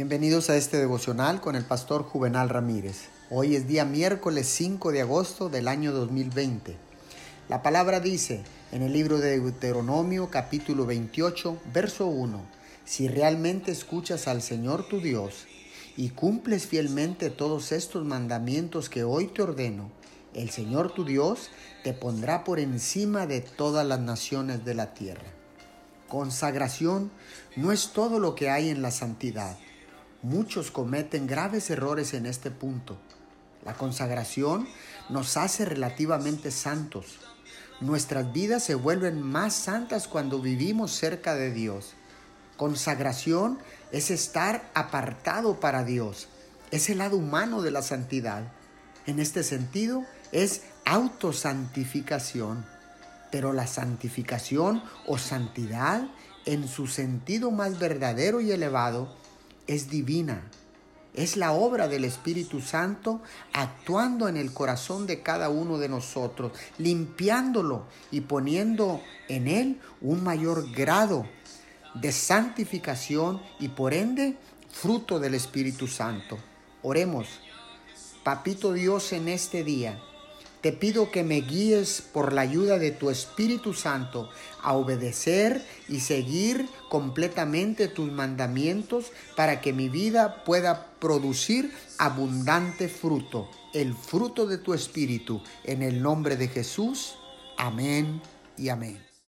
Bienvenidos a este devocional con el pastor Juvenal Ramírez. Hoy es día miércoles 5 de agosto del año 2020. La palabra dice en el libro de Deuteronomio capítulo 28, verso 1, si realmente escuchas al Señor tu Dios y cumples fielmente todos estos mandamientos que hoy te ordeno, el Señor tu Dios te pondrá por encima de todas las naciones de la tierra. Consagración no es todo lo que hay en la santidad Muchos cometen graves errores en este punto. La consagración nos hace relativamente santos. Nuestras vidas se vuelven más santas cuando vivimos cerca de Dios. Consagración es estar apartado para Dios. Es el lado humano de la santidad. En este sentido, es autosantificación. Pero la santificación o santidad, en su sentido más verdadero y elevado, es divina. Es la obra del Espíritu Santo actuando en el corazón de cada uno de nosotros, limpiándolo y poniendo en él un mayor grado de santificación y por ende fruto del Espíritu Santo. Oremos, Papito Dios, en este día te pido que me guíes por la ayuda de tu Espíritu Santo a obedecer y seguir completamente tus mandamientos para que mi vida pueda producir abundante fruto, el fruto de tu Espíritu. En el nombre de Jesús. Amén y amén.